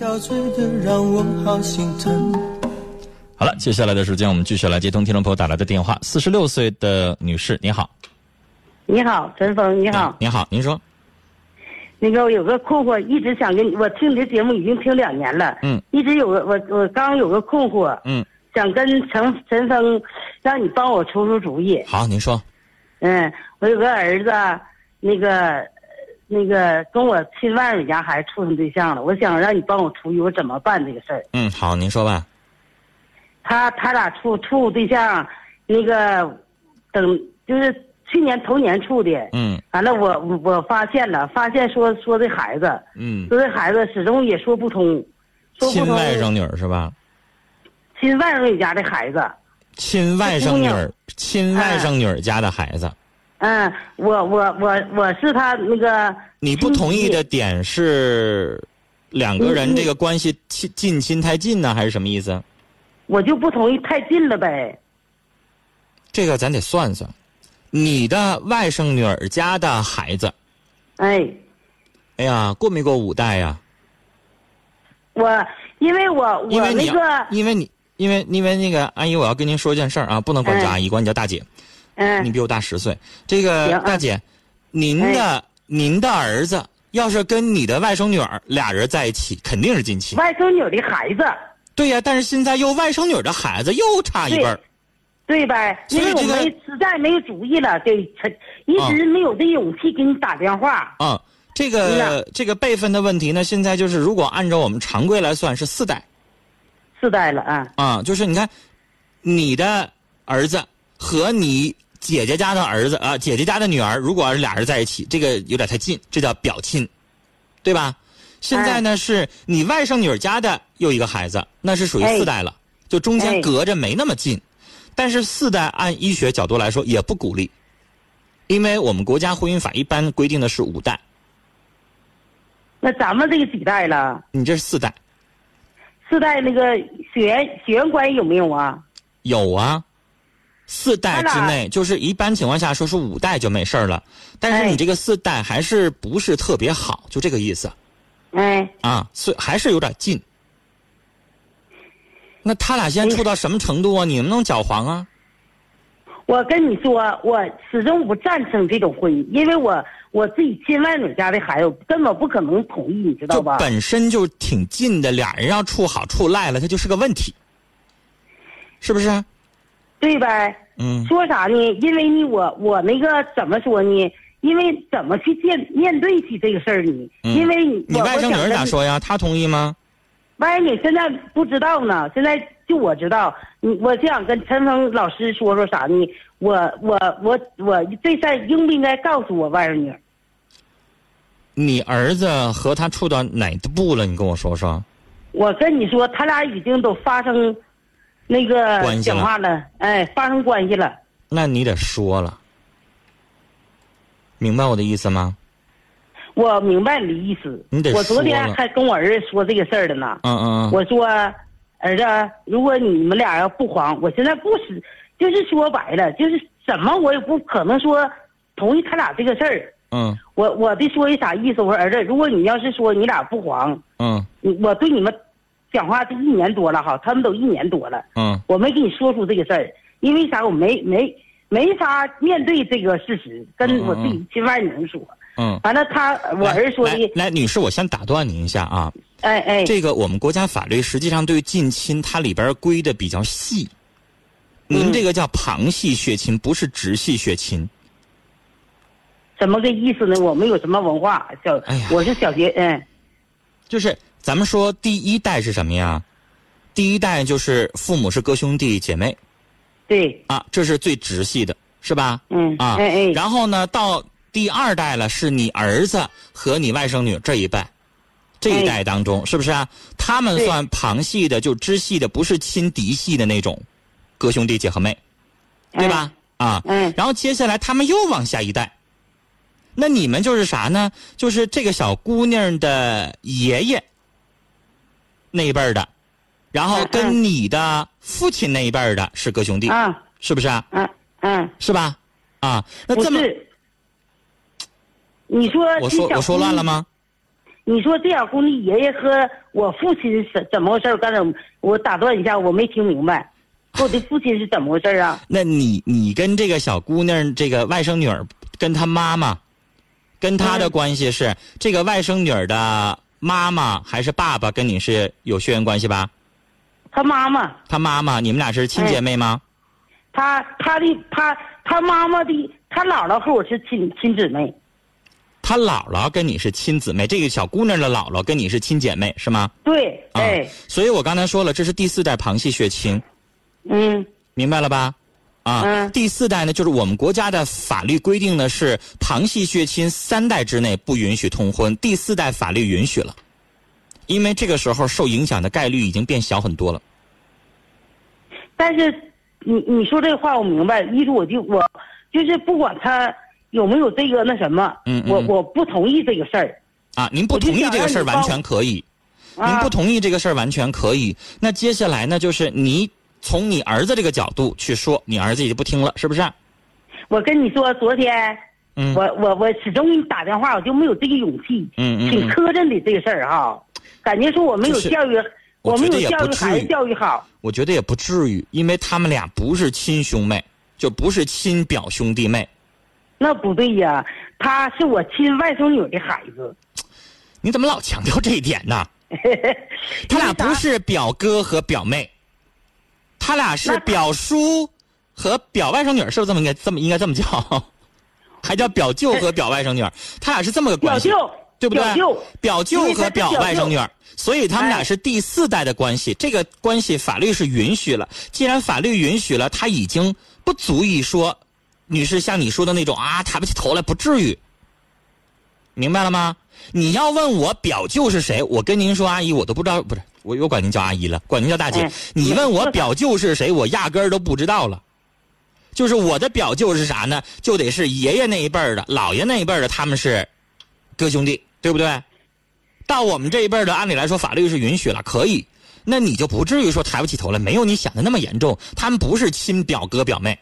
陶醉的让我好心疼。好了，接下来的时间我们继续来接通听众朋友打来的电话。四十六岁的女士，你好。你好，陈峰，你好。你好，您说。那个我有个困惑，一直想跟你，我听你的节目已经听两年了。嗯。一直有个我我刚有个困惑。嗯。想跟陈陈峰，让你帮我出出主意。好，您说。嗯，我有个儿子，那个那个跟我亲外甥家孩子处上对象了，我想让你帮我出去，我怎么办这个事儿？嗯，好，您说吧。他他俩处处对象，那个等就是去年头年处的。嗯。完了，我我发现了，发现说说这孩子，嗯，说这孩子始终也说不通，说不通。亲外甥女儿是吧？亲外甥女家的孩子。亲外甥女儿，亲外甥女儿家的孩子。嗯，我我我我是他那个。你不同意的点是，两个人这个关系亲近亲太近呢，还是什么意思？我就不同意太近了呗。这个咱得算算，你的外甥女儿家的孩子。哎。哎呀，过没过五代呀？我因为我我那个因为你。因为因为那个阿姨，我要跟您说件事儿啊，不能管叫阿姨，管你叫大姐。嗯。你比我大十岁，这个大姐，您的您的儿子要是跟你的外甥女儿俩人在一起，肯定是近亲。外甥女的孩子。对呀，但是现在又外甥女的孩子又差一辈儿。对呗，因为我们实在没有主意了，给陈一直没有这勇气给你打电话。啊，这个这个辈分的问题呢，现在就是如果按照我们常规来算，是四代。四代了啊！啊，就是你看，你的儿子和你姐姐家的儿子啊，姐姐家的女儿，如果要是俩人在一起，这个有点太近，这叫表亲，对吧？现在呢，是你外甥女儿家的又一个孩子，那是属于四代了，就中间隔着没那么近。但是四代按医学角度来说也不鼓励，因为我们国家婚姻法一般规定的是五代。那咱们这个几代了？你这是四代。四代那个血缘血缘关系有没有啊？有啊，四代之内就是一般情况下说是五代就没事儿了，但是你这个四代还是不是特别好，就这个意思。哎。啊，所以还是有点近。那他俩现在处到什么程度啊？你能不能搅黄啊？我跟你说，我始终不赞成这种婚姻，因为我。我自己亲外甥家的孩子根本不可能同意，你知道吧？本身就挺近的，俩人要处好处赖了，他就是个问题，是不是？对呗。嗯。说啥呢？因为呢我我那个怎么说呢？因为怎么去见面对起这个事儿呢？因为你你外甥女儿咋说呀？她同意吗？外甥女现在不知道呢，现在就我知道。你我就想跟陈峰老师说说啥呢？我我我我这事儿应不应该告诉我外甥女？你儿子和他处到哪步了？你跟我说说。我跟你说，他俩已经都发生那个讲话了，哎，发生关系了。那你得说了，明白我的意思吗？我明白你的意思。你得我昨天还跟我儿子说这个事儿了呢。嗯嗯嗯。我说，儿子，如果你们俩要不黄，我现在不是。就是说白了，就是怎么我也不可能说同意他俩这个事儿。嗯。我我的说的啥意思？我说儿子，如果你要是说你俩不黄，嗯，我对你们讲话这一年多了哈，他们都一年多了，嗯，我没跟你说出这个事儿，因为啥？我没没没法面对这个事实，跟我自己亲外甥说。嗯。完了，他我儿子说的。来，女士，我先打断您一下啊。哎哎。这个我们国家法律实际上对近亲，它里边规的比较细。您这个叫旁系血亲，不是直系血亲。怎么个意思呢？我没有什么文化，小，我是小学，嗯。就是咱们说第一代是什么呀？第一代就是父母是哥兄弟姐妹。对。啊，这是最直系的，是吧？嗯。啊。哎哎。然后呢，到第二代了，是你儿子和你外甥女这一代，这一代当中，是不是啊？他们算旁系的，就支系的，不是亲嫡系的那种。哥兄弟姐和妹，对吧？啊，嗯，然后接下来他们又往下一代，那你们就是啥呢？就是这个小姑娘的爷爷那一辈的，然后跟你的父亲那一辈的是哥兄弟，啊，是不是啊？嗯嗯，是吧？啊，那这么，你说我说我说乱了吗？你说这小姑娘爷爷和我父亲是怎么回事？刚才我我打断一下，我没听明白，和我的父亲是怎么回事啊？那你你跟这个小姑娘这个外甥女儿跟她妈妈，跟她的嗯关系是、这个外甥女儿的妈妈还是爸爸跟你是有血缘关系吧？他妈妈，他妈妈，你们俩是亲姐妹吗？他他的他他妈妈的他姥姥和我是亲亲姊妹，他姥姥跟你是亲姊妹，这个小姑娘的姥姥跟你是亲姐妹是吗？对，啊哎，所以我刚才说了，这是第四代旁系血亲，嗯明白了吧？啊，嗯第四代呢，就是我们国家的法律规定呢是旁系血亲三代之内不允许通婚，第四代法律允许了，因为这个时候受影响的概率已经变小很多了。但是你你说这话我明白，一是我就我就是不管他有没有这个那什么，嗯嗯我我不同意这个事儿啊，您不同意这个事儿完全可以，您啊不。同意这个事儿完全可以。那接下来呢，就是你从你儿子这个角度去说，你儿子也就不听了，是不是？我跟你说，昨天嗯我我我始终给你打电话，我就没有这个勇气，挺嗯嗯挺，磕碜的这个事儿哈，感觉说我没有教育，我没有教育孩子教育好。我觉得也不至于，因为他们俩不是亲兄妹，就不是亲表兄弟妹。那不对呀，他是我亲外甥女的孩子，你怎么老强调这一点呢？他俩不是表哥和表妹，他俩是表叔和表外甥女儿，是不是这么应该这么应该这么叫？还叫表舅和表外甥女儿，他俩是这么个关系，表，对不对？表舅，和表外甥女儿，所以他们俩哎是第四代的关系。这个关系法律是允许了，既然法律允许了，他已经不足以说，女士像你说的那种啊，抬不起头来，不至于。明白了吗？你要问我表舅是谁，我跟您说，阿姨，我都不知道，不是我我管您叫阿姨了，管您叫大姐。哎你问我表舅是谁，我压根儿都不知道了。就是我的表舅是啥呢？就得是爷爷那一辈儿的，姥爷那一辈儿的，他们是哥兄弟，对不对？到我们这一辈儿的，按理来说法律是允许了，可以。那你就不至于说抬不起头来，没有你想的那么严重。他们不是亲表哥表妹，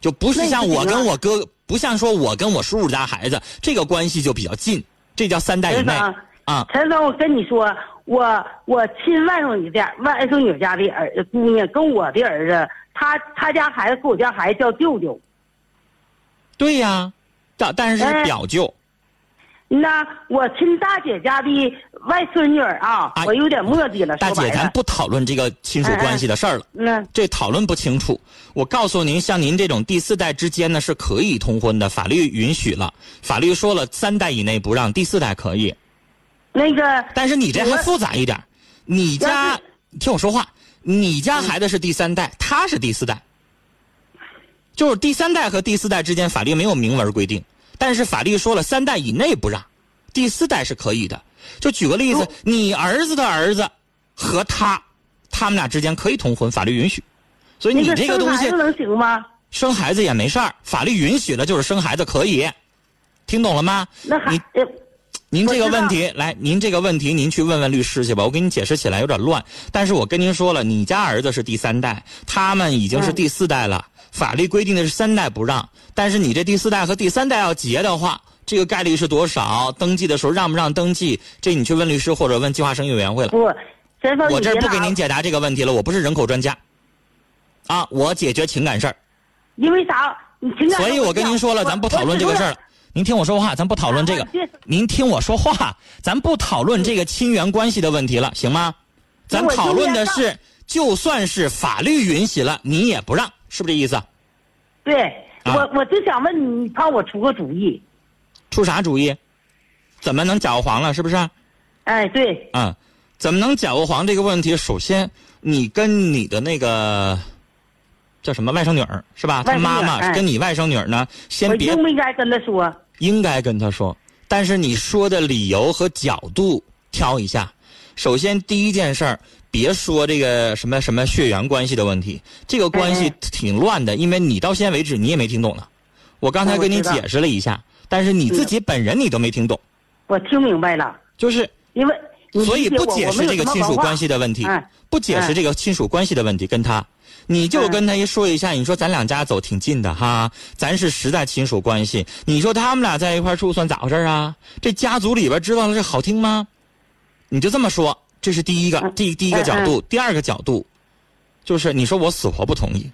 就不是像我跟我哥，不像说我跟我叔叔家孩子，这个关系就比较近，这叫三代以内啊。陈总，我跟你说，我我亲外甥女家外甥女家的儿姑娘跟我的儿子，他他家孩子跟我家孩子叫舅舅。对呀，但但是是哎表舅，那我亲大姐家的外孙女儿啊，啊我有点磨叽了。大姐，咱不讨论这个亲属关系的事儿了。那这讨论不清楚。我告诉您，像您这种第四代之间呢是可以通婚的，法律允许了，法律说了三代以内不让，第四代可以。那个但是你这还复杂一点，你家听我说话，你家孩子是第三代，他是第四代，就是第三代和第四代之间法律没有明文规定，但是法律说了三代以内不让，第四代是可以的。就举个例子哦，你儿子的儿子和他，他们俩之间可以通婚，法律允许。所以你这个东西生孩子能行吗？生孩子也没事儿，法律允许了就是生孩子可以，听懂了吗？那还您这个问题，来，您这个问题您去问问律师去吧，我给你解释起来有点乱。但是我跟您说了，你家儿子是第三代，他们已经是嗯第四代了，法律规定的是三代不让，但是你这第四代和第三代要结的话，这个概率是多少？登记的时候让不让登记？这你去问律师或者问计划生育委员会了。不，我这儿不给您解答这个问题了，我不是人口专家，啊，我解决情感事儿。因为啥？你情感所以我跟您说了，咱不讨论这个事儿了。您听我说话，咱不讨论这个。您听我说话，咱不讨论这个亲缘关系的问题了，行吗？咱讨论的是，就算是法律允许了，你也不让，是不是这意思？对，啊我我就想问你，你帮我出个主意。出啥主意？怎么能搅和黄了？是不是？哎，对，嗯、怎么能搅和黄这个问题？首先，你跟你的那个叫什么外甥女儿是吧？她外甥女儿妈妈哎跟你外甥女儿呢，先我别应不应该跟他说？应该跟他说，但是你说的理由和角度挑一下。首先，第一件事儿，别说这个什么什么血缘关系的问题，这个关系哎挺乱的，因为你到现在为止你也没听懂呢。我刚才跟你解释了一下，但是你自己本人你都没听懂，我听明白了，就是因为你所以不解释这个亲属关系的问题嗯，不解释嗯这个亲属关系的问题，跟他，你就嗯跟他一说一下，你说咱两家走挺近的哈，咱是实在亲属关系，你说他们俩在一块住算咋回事啊？这家族里边知道了这好听吗？你就这么说，这是第一个嗯第第一个角度，第二个角度，就是你说我死活不同意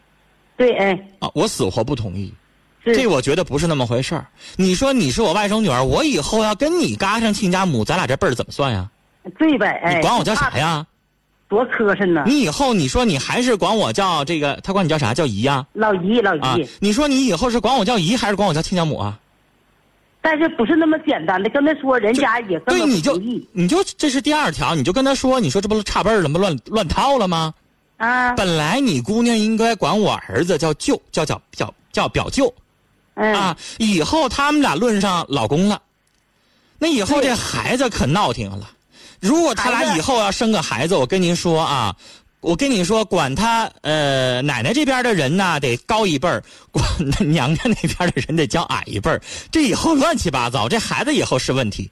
对，哎，啊，我死活不同意。是这我觉得不是那么回事儿。你说你是我外甥女儿，我以后要跟你嘎上亲家母，咱俩这辈儿怎么算呀？对呗，哎，你管我叫啥呀？多磕碜呢！你以后你说你还是管我叫这个，他管你叫啥？叫姨呀？老姨，老啊姨，，你说你以后是管我叫姨，还是管我叫亲家母啊？但是不是那么简单的，跟他说，人家也根对，你就你就这是第二条，你就跟他说，你说这不差辈儿了吗？乱乱套了吗？啊，本来你姑娘应该管我儿子叫舅，叫叫叫叫表舅嗯，啊，以后他们俩论上老公了，那以后这孩子可闹挺了。如果他俩以后要生个孩子，我跟您说啊，我跟你说，管他呃奶奶这边的人呢得高一辈儿，管娘家那边的人得叫矮一辈儿，这以后乱七八糟，这孩子以后是问题。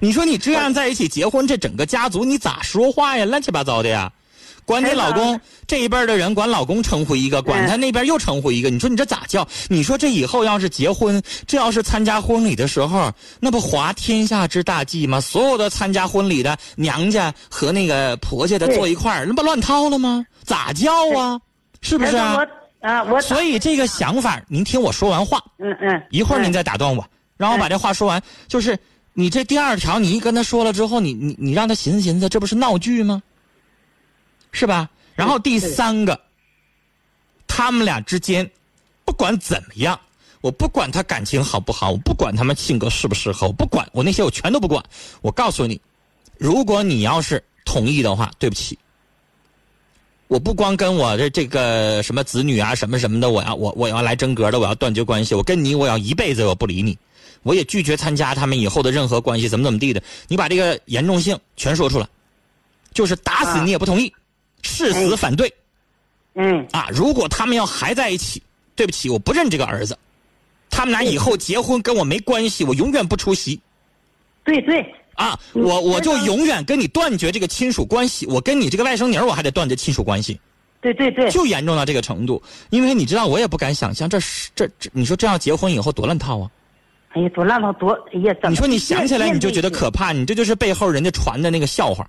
你说你这样在一起结婚，这整个家族你咋说话呀？乱七八糟的呀。管你哎老公这一辈儿的人管老公称呼一个，管他那边又称呼一个，你说你这咋叫？你说这以后要是结婚，这要是参加婚礼的时候，那不滑天下之大稽吗？所有的参加婚礼的娘家和那个婆家的坐一块儿，那不乱套了吗？咋叫啊？是不是啊？我啊，我所以这个想法，您听我说完话，嗯嗯，一会儿您再打断我，让我把这话说完。就是你这第二条，你一跟他说了之后，你你你让他寻思寻思，这不是闹剧吗？是吧？然后第三个，他们俩之间，不管怎么样，我不管他感情好不好，我不管他们性格适不适合，我不管，我那些我全都不管。我告诉你，如果你要是同意的话，对不起，我不光跟我的这个什么子女啊什么什么的，我要我我要来真格的，我要断绝关系，我跟你我要一辈子我不理你，我也拒绝参加他们以后的任何关系，怎么怎么地的。你把这个严重性全说出来，就是打死啊你也不同意，誓死反对嗯，啊！如果他们要还在一起，对不起，我不认这个儿子，他们俩以后结婚跟我没关系，我永远不出席。对对，啊，嗯我我就永远跟你断绝这个亲属关系，我跟你这个外甥女儿我还得断绝亲属关系，对对对，就严重到这个程度。因为你知道，我也不敢想象，这是这这，你说这要结婚以后多乱套啊！哎呀，多烂套多，哎呀，怎么？你说你想起来你就觉得可怕，怕，你这就是背后人家传的那个笑话。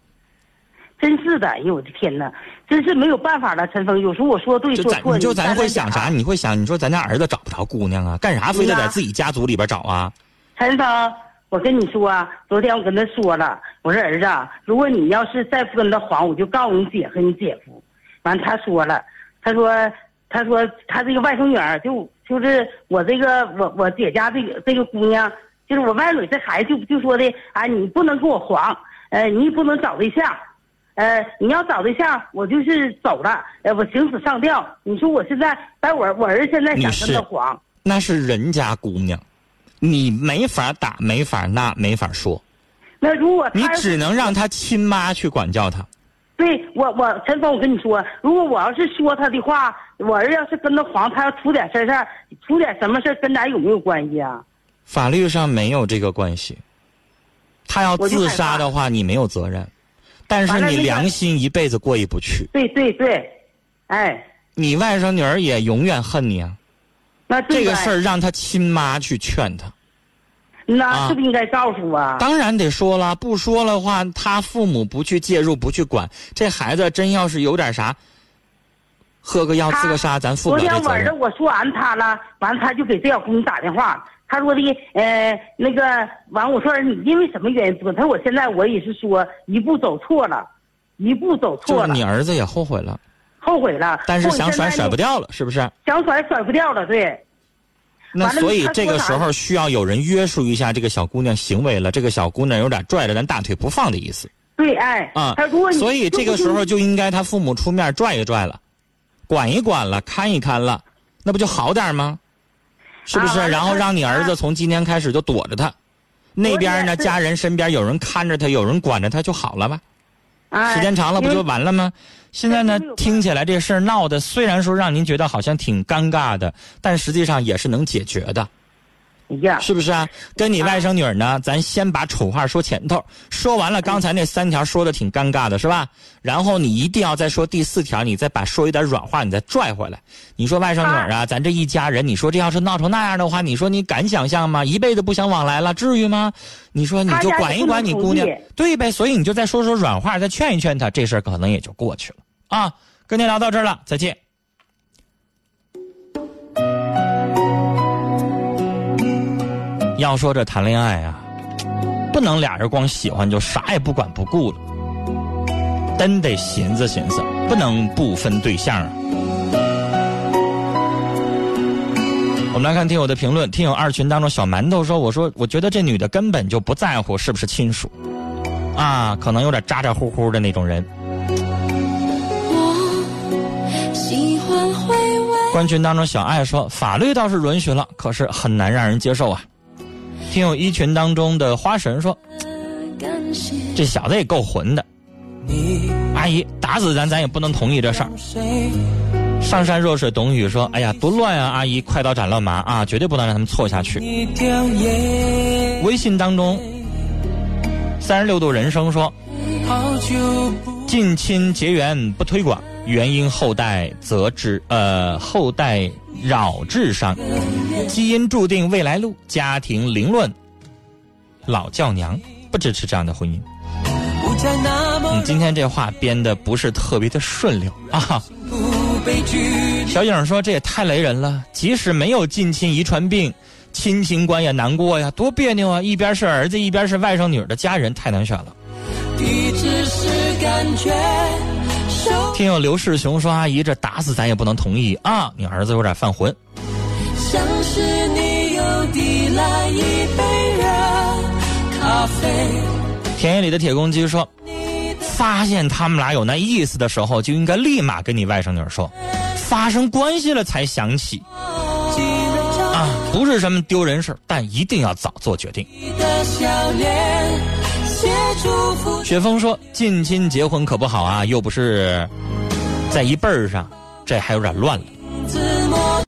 真是的，哎呦我的天哪，真是没有办法了，陈峰，有时候我说对错，咱你就咱会想啥？你会想，你说咱家儿子找不着姑娘啊，干啥非得在自己家族里边找啊？陈峰，我跟你说啊，昨天我跟他说了，我说儿子啊，如果你要是再不跟他黄，我就告诉你姐和你姐夫。完，他说了，他说，他说他这个外甥女儿就就是我这个我我姐家这个这个姑娘，就是我外甥女这孩子就就说的啊，你不能跟我黄，呃，你也不能找对象。呃，你要找对象，我就是走了，呃，我行死上吊。你说我现在，但我我儿子现在想跟他黄，那是人家姑娘，你没法打，没法那，没法说，那如果他你只能让他亲妈去管教他。对我，我陈峰，我跟你说，如果我要是说他的话，我儿子要是跟他黄，他要出点事儿，出点什么事儿跟咱有没有关系啊？法律上没有这个关系。他要自杀的话，你没有责任，但是你良心一辈子过意不去。对对对，哎，你外甥女儿也永远恨你啊！那这个事儿，让他亲妈去劝他，那啊是不是应该告诉啊？当然得说了，不说的话，他父母不去介入，不去管，这孩子真要是有点啥，喝个药自个杀，咱负不昨天晚上。我说完他了，完他就给这小姑娘打电话，他说的，呃，那个完我说你因为什么原因做？他说我现在我也是说一步走错了，一步走错了就是你儿子也后悔了，后悔了，但是想甩甩不掉了，是不是？想甩甩不掉了，对。那所以这个时候需要有人约束一下这个小姑娘行为了，这个小姑娘有点拽着咱大腿不放的意思对，哎，啊他如果。所以这个时候就应该他父母出面拽一拽了，管一管了，看一看了，那不就好点吗？是不是？啊然后让你儿子从今天开始就躲着他，那边呢，家人身边有人看着他，有人管着他就好了吧？哎时间长了不就完了吗？现在呢听起来这事儿闹的虽然说让您觉得好像挺尴尬的，但实际上也是能解决的。一样。是不是啊？跟你外甥女儿呢，咱先把丑话说前头，说完了刚才那三条说的挺尴尬的，是吧？然后你一定要再说第四条，你再把说一点软话，你再拽回来。你说外甥女儿啊，咱这一家人，你说这要是闹成那样的话，你说你敢想象吗？一辈子不相往来了，至于吗？你说你就管一管你姑娘对呗？所以你就再说说软话，再劝一劝她，这事儿可能也就过去了啊。跟您聊到这儿了，再见。要说这谈恋爱啊，不能俩人光喜欢就啥也不管不顾了，真得寻思寻思，不能不分对象啊。我们来看听友的评论，听友二群当中小馒头说：“我说我觉得这女的根本就不在乎是不是亲属，啊，可能有点咋咋呼呼的那种人。”我喜欢回味。官群当中小爱说：“法律倒是允许了，可是很难让人接受啊。”听友一群当中的花神说：“这小子也够混的。”阿姨打死咱，咱也不能同意这事儿。上山若水董宇说：“哎呀，多乱啊！阿姨，快刀斩乱麻啊，绝对不能让他们错下去。”微信当中，三十六度人生说好久不：“近亲结缘不推广，原因后代则致呃后代扰智商，基因注定未来路，家庭凌乱，老教娘不支持这样的婚姻。”你，今天这话编的不是特别的顺溜啊。小影说：“这也太雷人了！即使没有近亲遗传病，亲情关也难过呀，多别扭啊！一边是儿子，一边是外甥女儿的家人，太难选了。你只是感觉”听友刘世雄说：“阿姨，这打死咱也不能同意啊！你儿子有点犯浑。像是你又递来一杯热咖啡，”田野里的铁公鸡说你：“的发现他们俩有那意思的时候，就应该立马跟你外甥女儿说，发生关系了才想起啊，不是什么丢人事但一定要早做决定。”你的笑脸。雪峰说：“近亲结婚可不好啊，又不是在一辈儿上，这还有点乱了。